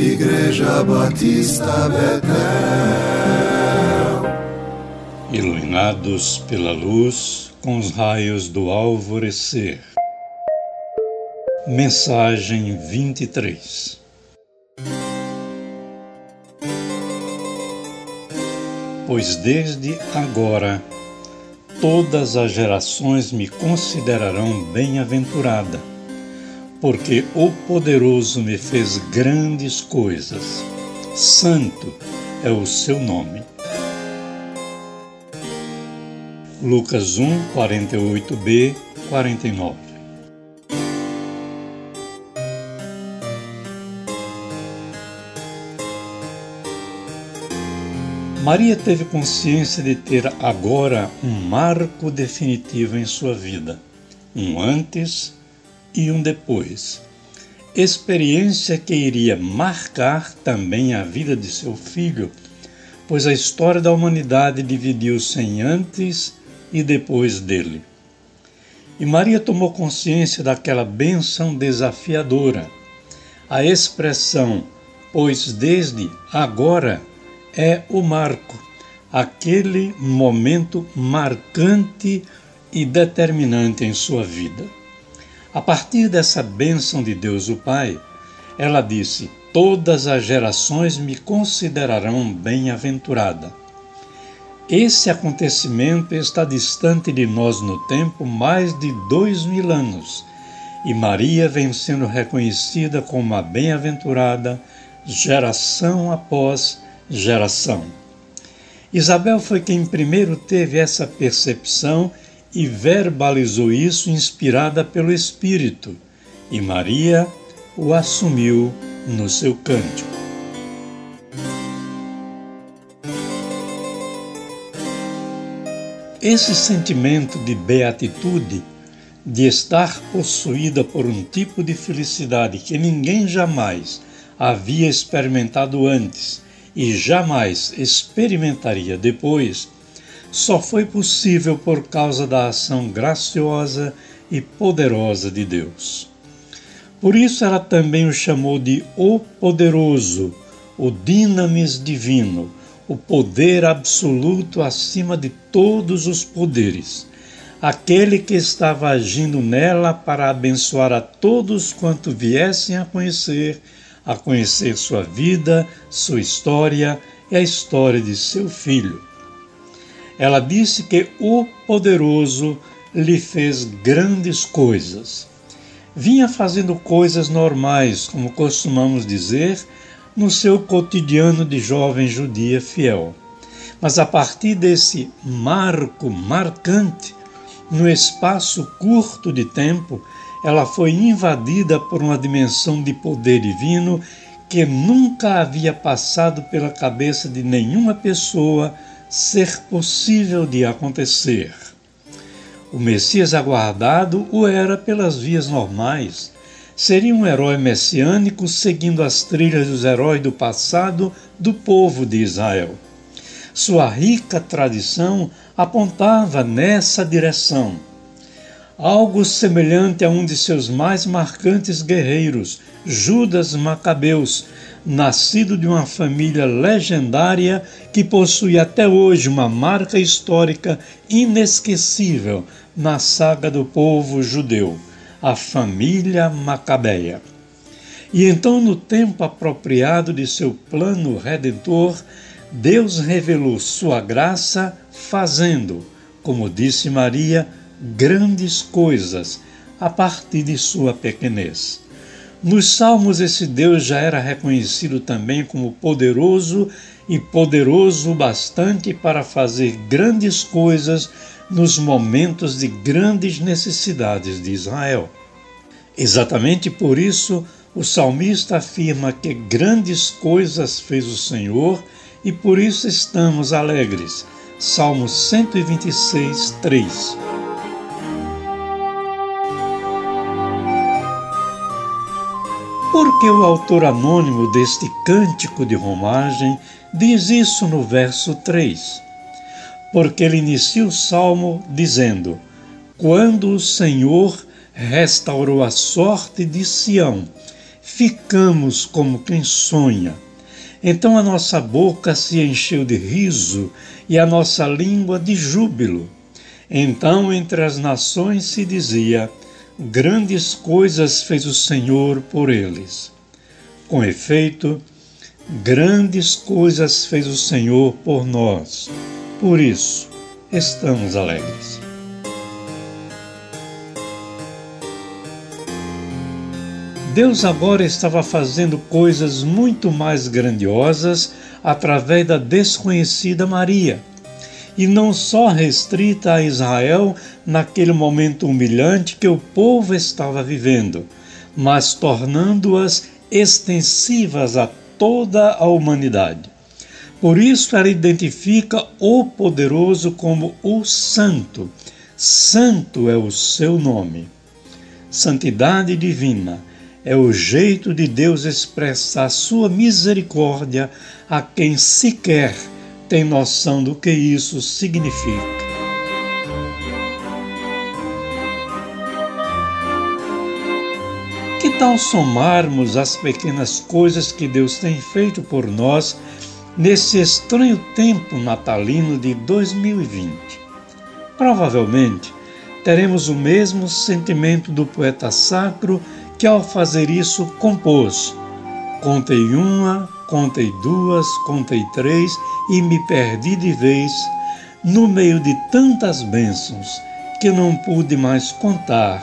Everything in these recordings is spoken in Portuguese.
Igreja Batista Betel. Iluminados pela luz com os raios do alvorecer. Mensagem 23 Pois desde agora todas as gerações me considerarão bem-aventurada porque o poderoso me fez grandes coisas. Santo é o seu nome. Lucas 1, 48b, 49 Maria teve consciência de ter agora um marco definitivo em sua vida, um antes e um depois. Experiência que iria marcar também a vida de seu filho, pois a história da humanidade dividiu-se em antes e depois dele. E Maria tomou consciência daquela bênção desafiadora. A expressão, pois desde agora, é o marco, aquele momento marcante e determinante em sua vida. A partir dessa bênção de Deus o Pai, ela disse: Todas as gerações me considerarão bem-aventurada. Esse acontecimento está distante de nós no tempo mais de dois mil anos, e Maria vem sendo reconhecida como a bem-aventurada geração após geração. Isabel foi quem primeiro teve essa percepção e verbalizou isso inspirada pelo Espírito, e Maria o assumiu no seu cântico. Esse sentimento de beatitude, de estar possuída por um tipo de felicidade que ninguém jamais havia experimentado antes e jamais experimentaria depois, só foi possível por causa da ação graciosa e poderosa de Deus. Por isso ela também o chamou de o poderoso, o dinamis divino, o poder absoluto acima de todos os poderes, aquele que estava agindo nela para abençoar a todos quanto viessem a conhecer, a conhecer sua vida, sua história e a história de seu filho. Ela disse que o poderoso lhe fez grandes coisas. Vinha fazendo coisas normais, como costumamos dizer, no seu cotidiano de jovem judia fiel. Mas a partir desse marco marcante, no espaço curto de tempo, ela foi invadida por uma dimensão de poder divino que nunca havia passado pela cabeça de nenhuma pessoa ser possível de acontecer. O Messias aguardado o era pelas vias normais. Seria um herói messiânico seguindo as trilhas dos heróis do passado do povo de Israel. Sua rica tradição apontava nessa direção. Algo semelhante a um de seus mais marcantes guerreiros, Judas Macabeus, nascido de uma família legendária que possui até hoje uma marca histórica inesquecível na saga do povo judeu, a família Macabeia. E então, no tempo apropriado de seu plano redentor, Deus revelou sua graça, fazendo, como disse Maria, grandes coisas a partir de sua pequenez. Nos Salmos, esse Deus já era reconhecido também como poderoso e poderoso bastante para fazer grandes coisas nos momentos de grandes necessidades de Israel. Exatamente por isso, o salmista afirma que grandes coisas fez o Senhor e por isso estamos alegres. Salmo 126, 3. Porque o autor anônimo deste cântico de romagem diz isso no verso 3. Porque ele inicia o salmo dizendo: Quando o Senhor restaurou a sorte de Sião ficamos como quem sonha. Então a nossa boca se encheu de riso e a nossa língua de júbilo. Então entre as nações se dizia: Grandes coisas fez o Senhor por eles. Com efeito, grandes coisas fez o Senhor por nós. Por isso, estamos alegres. Deus agora estava fazendo coisas muito mais grandiosas através da desconhecida Maria, e não só restrita a Israel naquele momento humilhante que o povo estava vivendo, mas tornando-as extensivas a toda a humanidade. Por isso ela identifica o poderoso como o Santo. Santo é o seu nome. Santidade divina é o jeito de Deus expressar sua misericórdia a quem sequer tem noção do que isso significa. Que tal somarmos as pequenas coisas que Deus tem feito por nós nesse estranho tempo natalino de 2020? Provavelmente teremos o mesmo sentimento do poeta sacro que ao fazer isso compôs. Contei uma, contei duas, contei três e me perdi de vez no meio de tantas bênçãos que não pude mais contar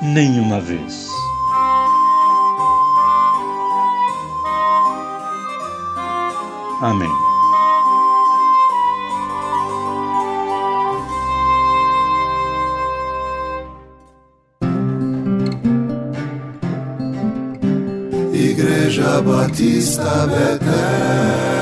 nenhuma vez. Amém. Igreja Batista Betel.